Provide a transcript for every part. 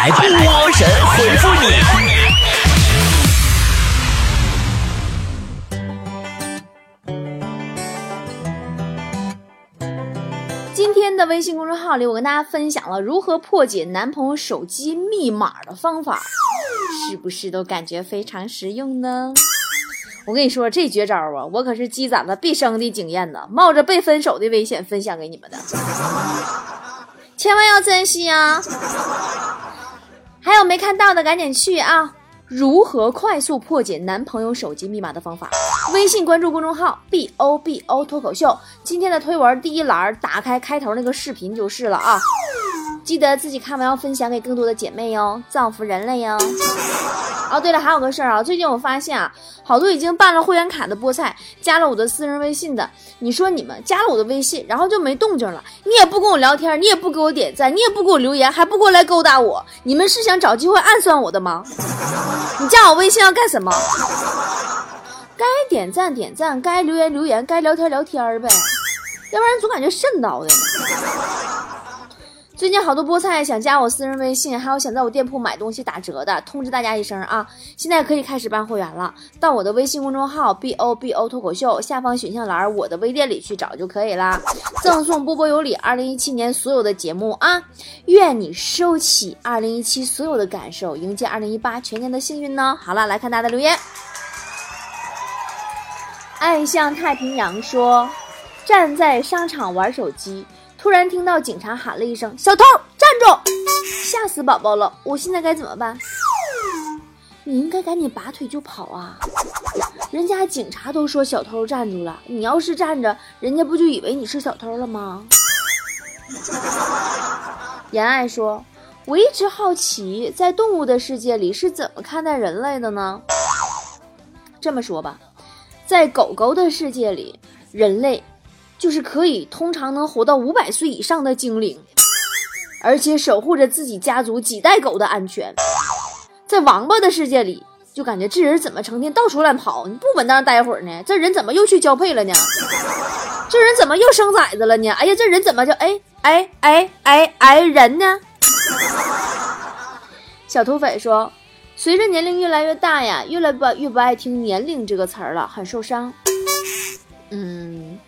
来，波神回复你。今天的微信公众号里，我跟大家分享了如何破解男朋友手机密码的方法，是不是都感觉非常实用呢？我跟你说，这绝招啊，我可是积攒了毕生的经验呢，冒着被分手的危险分享给你们的，千万要珍惜啊！还有没看到的，赶紧去啊！如何快速破解男朋友手机密码的方法？微信关注公众号 “b o b o” 脱口秀，今天的推文第一栏打开开头那个视频就是了啊！记得自己看完要分享给更多的姐妹哟，造福人类哟！哦，对了，还有个事儿啊，最近我发现啊，好多已经办了会员卡的菠菜，加了我的私人微信的，你说你们加了我的微信，然后就没动静了，你也不跟我聊天，你也不给我点赞，你也不给我留言，还不过来勾搭我，你们是想找机会暗算我的吗？你加我微信要干什么？该点赞点赞，该留言留言，该聊天聊天呗，要不然总感觉瘆叨的。最近好多菠菜想加我私人微信，还有想在我店铺买东西打折的，通知大家一声啊！现在可以开始办会员了，到我的微信公众号 b o b o 脱口秀下方选项栏我的微店里去找就可以啦，赠送波波有理二零一七年所有的节目啊！愿你收起二零一七所有的感受，迎接二零一八全年的幸运呢！好了，来看大家的留言。爱向太平洋说，站在商场玩手机。突然听到警察喊了一声：“小偷，站住！”吓死宝宝了！我现在该怎么办？你应该赶紧拔腿就跑啊！人家警察都说小偷站住了，你要是站着，人家不就以为你是小偷了吗？言爱说：“我一直好奇，在动物的世界里是怎么看待人类的呢？”这么说吧，在狗狗的世界里，人类。就是可以通常能活到五百岁以上的精灵，而且守护着自己家族几代狗的安全。在王八的世界里，就感觉这人怎么成天到处乱跑，你不稳当待会儿呢？这人怎么又去交配了呢？这人怎么又生崽子了呢？哎呀，这人怎么就哎哎哎哎哎人呢？小土匪说，随着年龄越来越大呀，越来不越不爱听年龄这个词儿了，很受伤。嗯。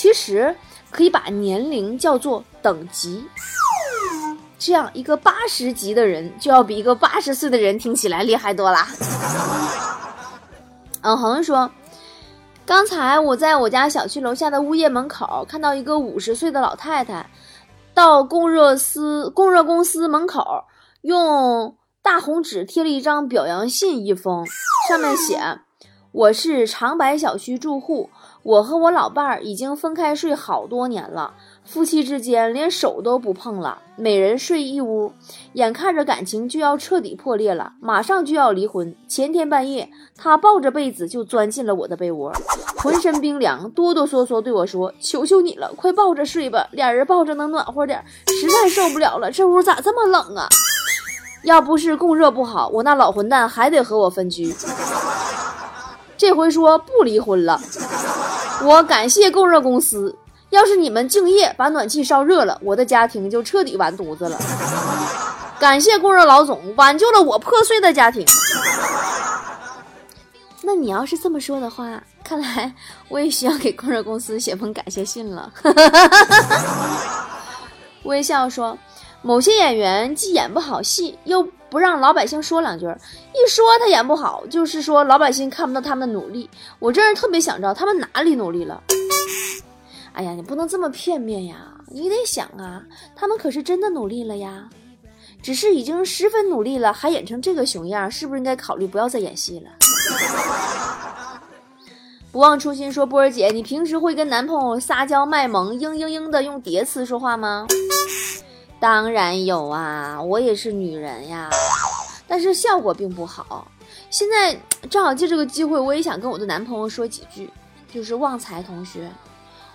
其实可以把年龄叫做等级，这样一个八十级的人就要比一个八十岁的人听起来厉害多啦。嗯 恒说，刚才我在我家小区楼下的物业门口看到一个五十岁的老太太，到供热司供热公司门口用大红纸贴了一张表扬信一封，上面写：“我是长白小区住户。”我和我老伴儿已经分开睡好多年了，夫妻之间连手都不碰了，每人睡一屋，眼看着感情就要彻底破裂了，马上就要离婚。前天半夜，他抱着被子就钻进了我的被窝，浑身冰凉，哆哆嗦嗦对我说：“求求你了，快抱着睡吧，俩人抱着能暖和点，实在受不了了，这屋咋这么冷啊？要不是供热不好，我那老混蛋还得和我分居。这回说不离婚了。”我感谢供热公司，要是你们敬业把暖气烧热了，我的家庭就彻底完犊子了。感谢供热老总，挽救了我破碎的家庭。那你要是这么说的话，看来我也需要给供热公司写封感谢信了。微笑说，某些演员既演不好戏，又不让老百姓说两句，一说他演不好，就是说老百姓看不到他们的努力。我真是特别想知道他们哪里努力了。哎呀，你不能这么片面呀，你得想啊，他们可是真的努力了呀，只是已经十分努力了，还演成这个熊样，是不是应该考虑不要再演戏了？不忘初心说，波儿姐，你平时会跟男朋友撒娇卖萌，嘤嘤嘤的用叠词说话吗？当然有啊，我也是女人呀，但是效果并不好。现在正好借这个机会，我也想跟我的男朋友说几句，就是旺财同学，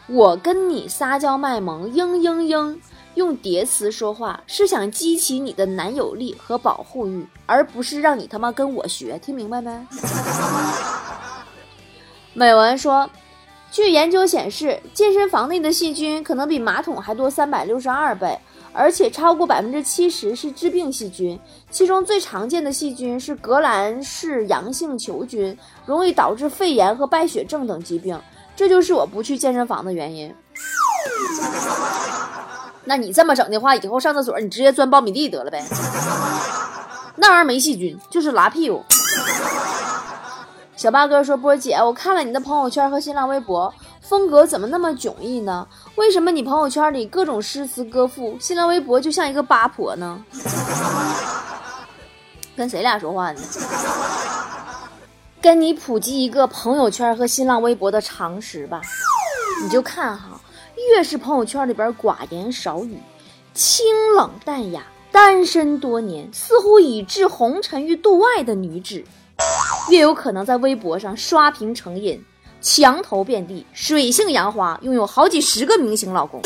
我跟你撒娇卖萌，嘤嘤嘤，用叠词说话，是想激起你的男友力和保护欲，而不是让你他妈跟我学，听明白没？美文说，据研究显示，健身房内的细菌可能比马桶还多三百六十二倍，而且超过百分之七十是致病细菌，其中最常见的细菌是革兰氏阳性球菌，容易导致肺炎和败血症等疾病。这就是我不去健身房的原因。那你这么整的话，以后上厕所你直接钻苞米地得了呗？那玩意儿没细菌，就是拉屁股。小八哥说：“波姐，我看了你的朋友圈和新浪微博，风格怎么那么迥异呢？为什么你朋友圈里各种诗词歌赋，新浪微博就像一个八婆呢？跟谁俩说话呢？跟你普及一个朋友圈和新浪微博的常识吧，你就看哈，越是朋友圈里边寡言少语、清冷淡雅、单身多年、似乎已置红尘于度外的女子。”越有可能在微博上刷屏成瘾，墙头遍地，水性杨花，拥有好几十个明星老公。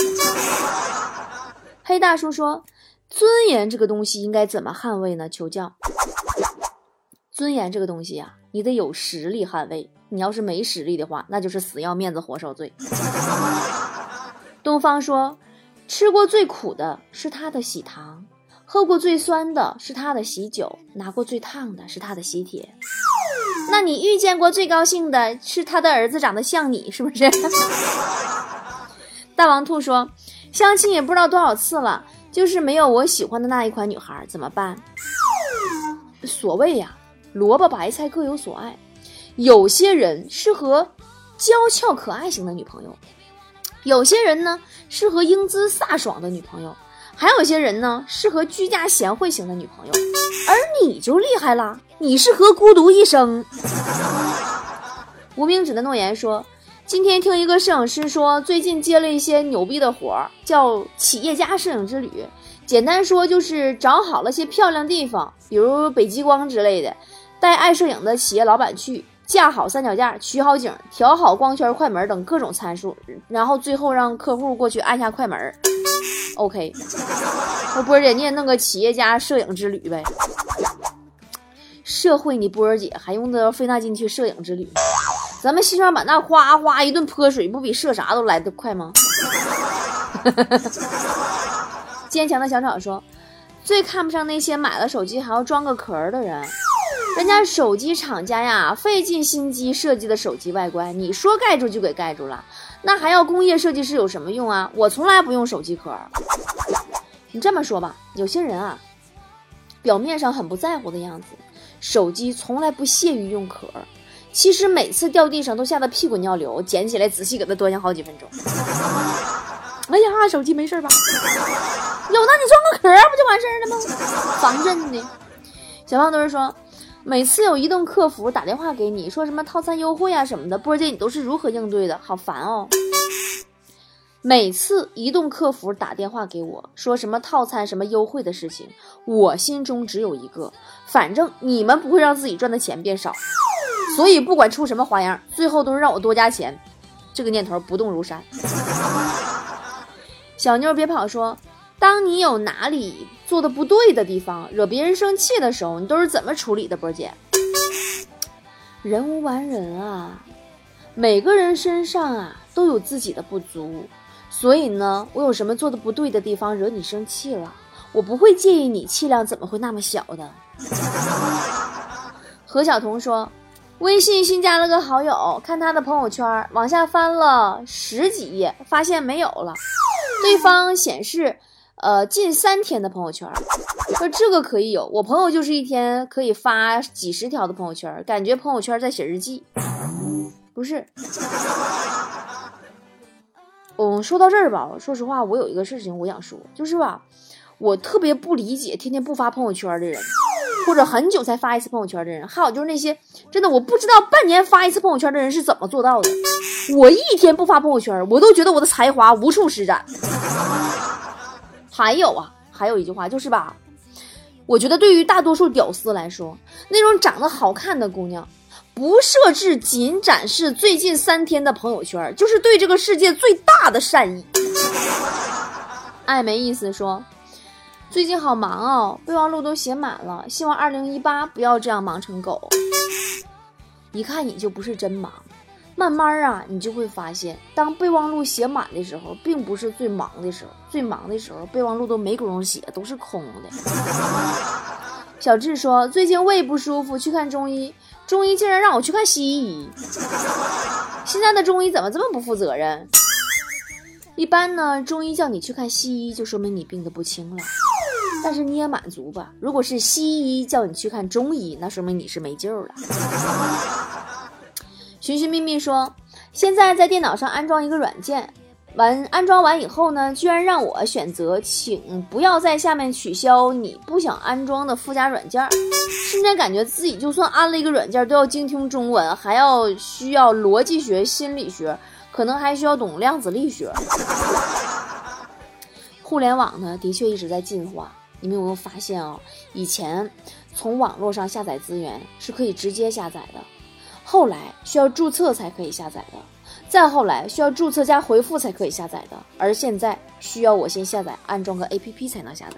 黑大叔说：“尊严这个东西应该怎么捍卫呢？求教。尊严这个东西呀，你得有实力捍卫。你要是没实力的话，那就是死要面子活受罪。”东方说：“吃过最苦的是他的喜糖。”喝过最酸的是他的喜酒，拿过最烫的是他的喜帖。那你遇见过最高兴的是他的儿子长得像你，是不是？大王兔说，相亲也不知道多少次了，就是没有我喜欢的那一款女孩，怎么办？所谓呀，萝卜白菜各有所爱，有些人适合娇俏可爱型的女朋友，有些人呢适合英姿飒爽的女朋友。还有些人呢，适合居家贤惠型的女朋友，而你就厉害了，你适合孤独一生。无名指的诺言说，今天听一个摄影师说，最近接了一些牛逼的活儿，叫企业家摄影之旅。简单说就是找好了些漂亮地方，比如北极光之类的，带爱摄影的企业老板去。架好三脚架，取好景，调好光圈、快门等各种参数，然后最后让客户过去按下快门。OK，那波儿姐你也弄个企业家摄影之旅呗？社会你波儿姐还用得着费那劲去摄影之旅？咱们西双版纳哗哗一顿泼水，不比射啥都来得快吗？坚强的小草说：“最看不上那些买了手机还要装个壳的人。”人家手机厂家呀，费尽心机设计的手机外观，你说盖住就给盖住了，那还要工业设计师有什么用啊？我从来不用手机壳。你这么说吧，有些人啊，表面上很不在乎的样子，手机从来不屑于用壳，其实每次掉地上都吓得屁滚尿流，捡起来仔细给它端详好几分钟。哎呀，手机没事吧？有，那你装个壳不就完事儿了吗？防震的。小胖墩说。每次有移动客服打电话给你，说什么套餐优惠啊什么的，波姐你都是如何应对的？好烦哦！每次移动客服打电话给我，说什么套餐什么优惠的事情，我心中只有一个，反正你们不会让自己赚的钱变少，所以不管出什么花样，最后都是让我多加钱，这个念头不动如山。小妞别跑，说。当你有哪里做的不对的地方，惹别人生气的时候，你都是怎么处理的，波姐？人无完人啊，每个人身上啊都有自己的不足，所以呢，我有什么做的不对的地方惹你生气了，我不会介意你气量怎么会那么小的。何晓彤说，微信新加了个好友，看他的朋友圈，往下翻了十几页，发现没有了，对方显示。呃，近三天的朋友圈，说这个可以有。我朋友就是一天可以发几十条的朋友圈，感觉朋友圈在写日记。不是，嗯，说到这儿吧，说实话，我有一个事情我想说，就是吧，我特别不理解天天不发朋友圈的人，或者很久才发一次朋友圈的人，还有就是那些真的我不知道半年发一次朋友圈的人是怎么做到的。我一天不发朋友圈，我都觉得我的才华无处施展。还有啊，还有一句话就是吧，我觉得对于大多数屌丝来说，那种长得好看的姑娘，不设置仅展示最近三天的朋友圈，就是对这个世界最大的善意。爱没意思说，最近好忙哦，备忘录都写满了，希望二零一八不要这样忙成狗。一看你就不是真忙。慢慢啊，你就会发现，当备忘录写满的时候，并不是最忙的时候，最忙的时候备忘录都没工夫写，都是空的。小智说，最近胃不舒服，去看中医，中医竟然让我去看西医。现在的中医怎么这么不负责任？一般呢，中医叫你去看西医，就说明你病得不轻了。但是你也满足吧？如果是西医叫你去看中医，那说明你是没救了。寻寻觅觅说，现在在电脑上安装一个软件，完安装完以后呢，居然让我选择，请不要在下面取消你不想安装的附加软件。瞬间感觉自己就算安了一个软件，都要精通中文，还要需要逻辑学、心理学，可能还需要懂量子力学。互联网呢，的确一直在进化。你们有没有发现啊？以前从网络上下载资源是可以直接下载的，后来需要注册才可以下载的，再后来需要注册加回复才可以下载的，而现在需要我先下载安装个 APP 才能下载。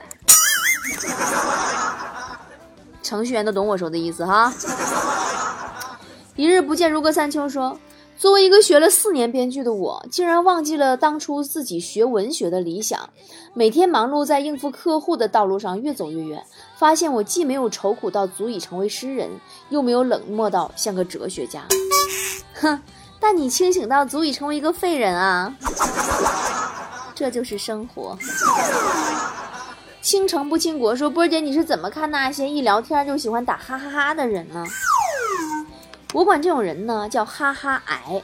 程序员都懂我说的意思哈。一日不见如隔三秋说。作为一个学了四年编剧的我，竟然忘记了当初自己学文学的理想。每天忙碌在应付客户的道路上越走越远，发现我既没有愁苦到足以成为诗人，又没有冷漠到像个哲学家。哼，但你清醒到足以成为一个废人啊！这就是生活。倾城不倾国说波姐，你是怎么看那些一聊天就喜欢打哈哈哈的人呢？我管这种人呢叫哈哈癌。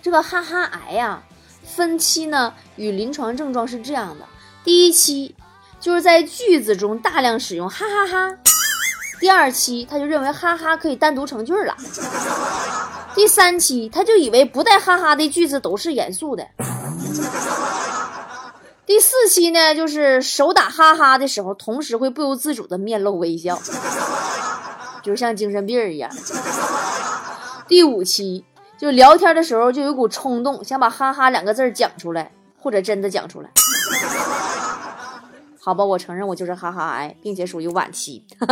这个哈哈癌呀，分期呢与临床症状是这样的：第一期就是在句子中大量使用哈哈哈；第二期他就认为哈哈可以单独成句了；第三期他就以为不带哈哈的句子都是严肃的；第四期呢，就是手打哈哈的时候，同时会不由自主的面露微笑。就像精神病一样。第五期就聊天的时候就有股冲动，想把“哈哈”两个字讲出来，或者真的讲出来。好吧，我承认我就是哈哈癌，并且属于晚期。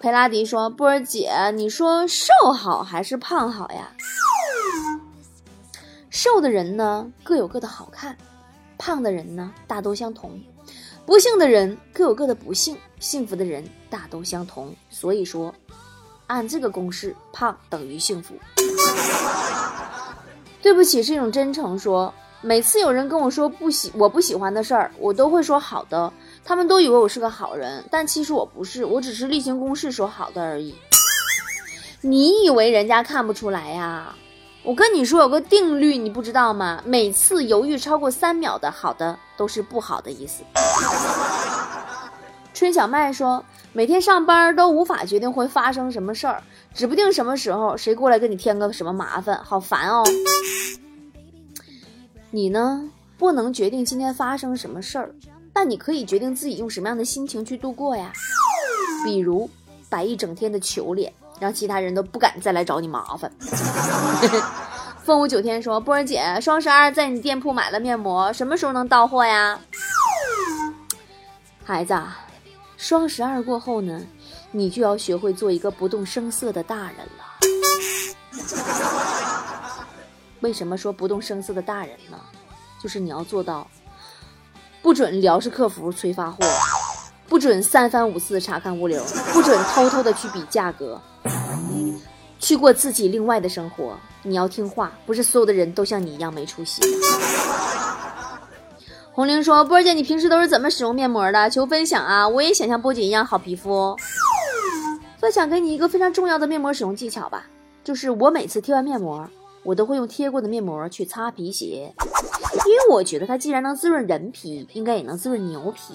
佩拉迪说：“波儿姐，你说瘦好还是胖好呀？瘦的人呢各有各的好看，胖的人呢大都相同。”不幸的人各有各的不幸，幸福的人大都相同。所以说，按这个公式，胖等于幸福。对不起，是一种真诚。说每次有人跟我说不喜我不喜欢的事儿，我都会说好的。他们都以为我是个好人，但其实我不是，我只是例行公事说好的而已。你以为人家看不出来呀？我跟你说有个定律，你不知道吗？每次犹豫超过三秒的好的都是不好的意思。春小麦说，每天上班都无法决定会发生什么事儿，指不定什么时候谁过来给你添个什么麻烦，好烦哦。你呢，不能决定今天发生什么事儿，但你可以决定自己用什么样的心情去度过呀。比如摆一整天的球脸。让其他人都不敢再来找你麻烦。凤舞九天说：“波儿姐，双十二在你店铺买了面膜，什么时候能到货呀？”孩子，双十二过后呢，你就要学会做一个不动声色的大人了。为什么说不动声色的大人呢？就是你要做到，不准撩是客服催发货。不准三番五次查看物流，不准偷偷的去比价格，去过自己另外的生活。你要听话，不是所有的人都像你一样没出息。红玲说：“波姐，你平时都是怎么使用面膜的？求分享啊！我也想像波姐一样好皮肤。分享给你一个非常重要的面膜使用技巧吧，就是我每次贴完面膜，我都会用贴过的面膜去擦皮鞋，因为我觉得它既然能滋润人皮，应该也能滋润牛皮。”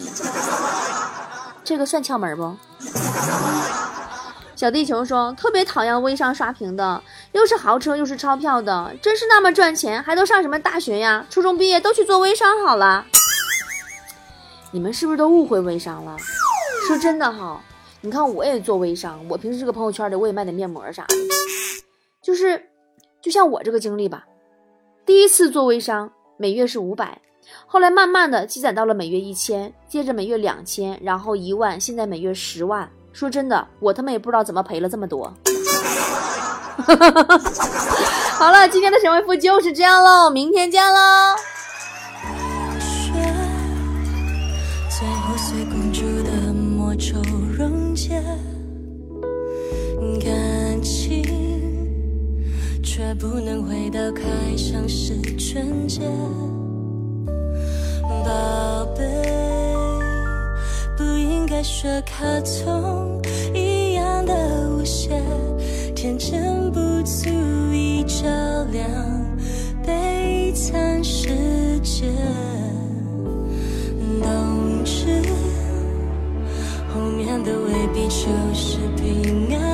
这个算窍门不？小地球说特别讨厌微商刷屏的，又是豪车又是钞票的，真是那么赚钱，还都上什么大学呀？初中毕业都去做微商好了。你们是不是都误会微商了？说真的哈，你看我也做微商，我平时这个朋友圈里我也卖点面膜啥的，就是就像我这个经历吧，第一次做微商，每月是五百。后来慢慢的积攒到了每月一千，接着每月两千，然后一万，现在每月十万。说真的，我他妈也不知道怎么赔了这么多。好了，今天的神回复就是这样喽，明天见喽。最后随公主的魔咒溶解，感情却不能回到开场时纯洁。宝贝，不应该说卡通一样的无邪，天真不足以照亮悲惨世界。冬至后面的未必就是平安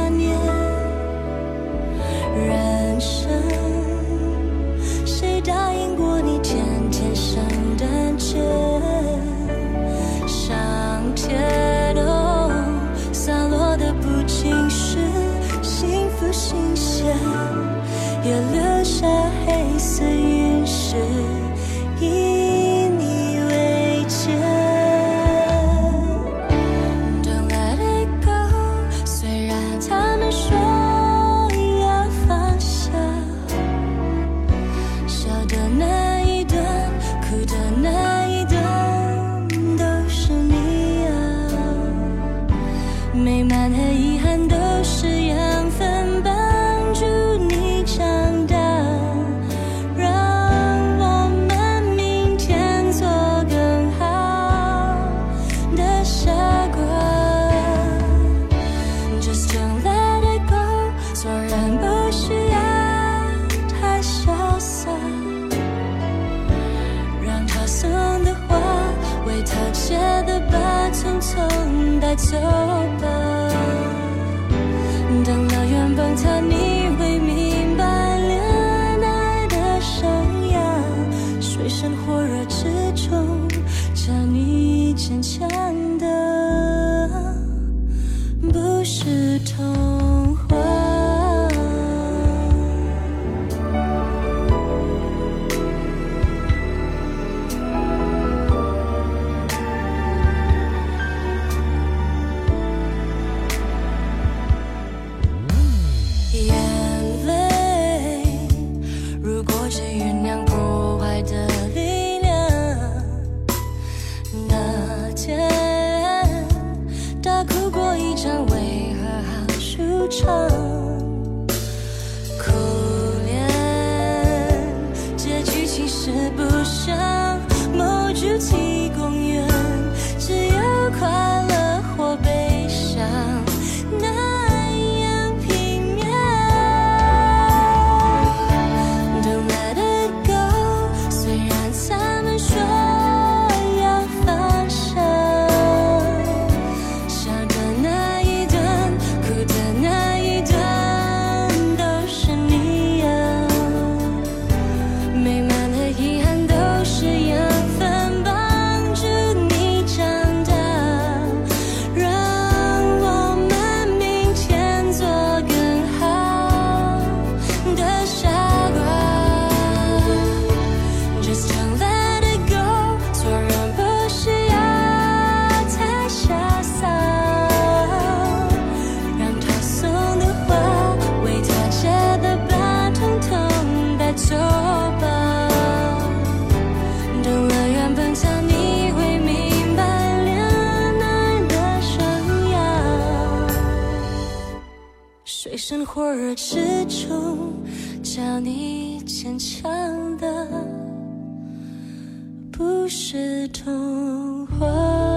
哭过一场，为何好舒畅？苦恋，结局其实不像某主题公园，只有快火热之中，叫你坚强的不是童话。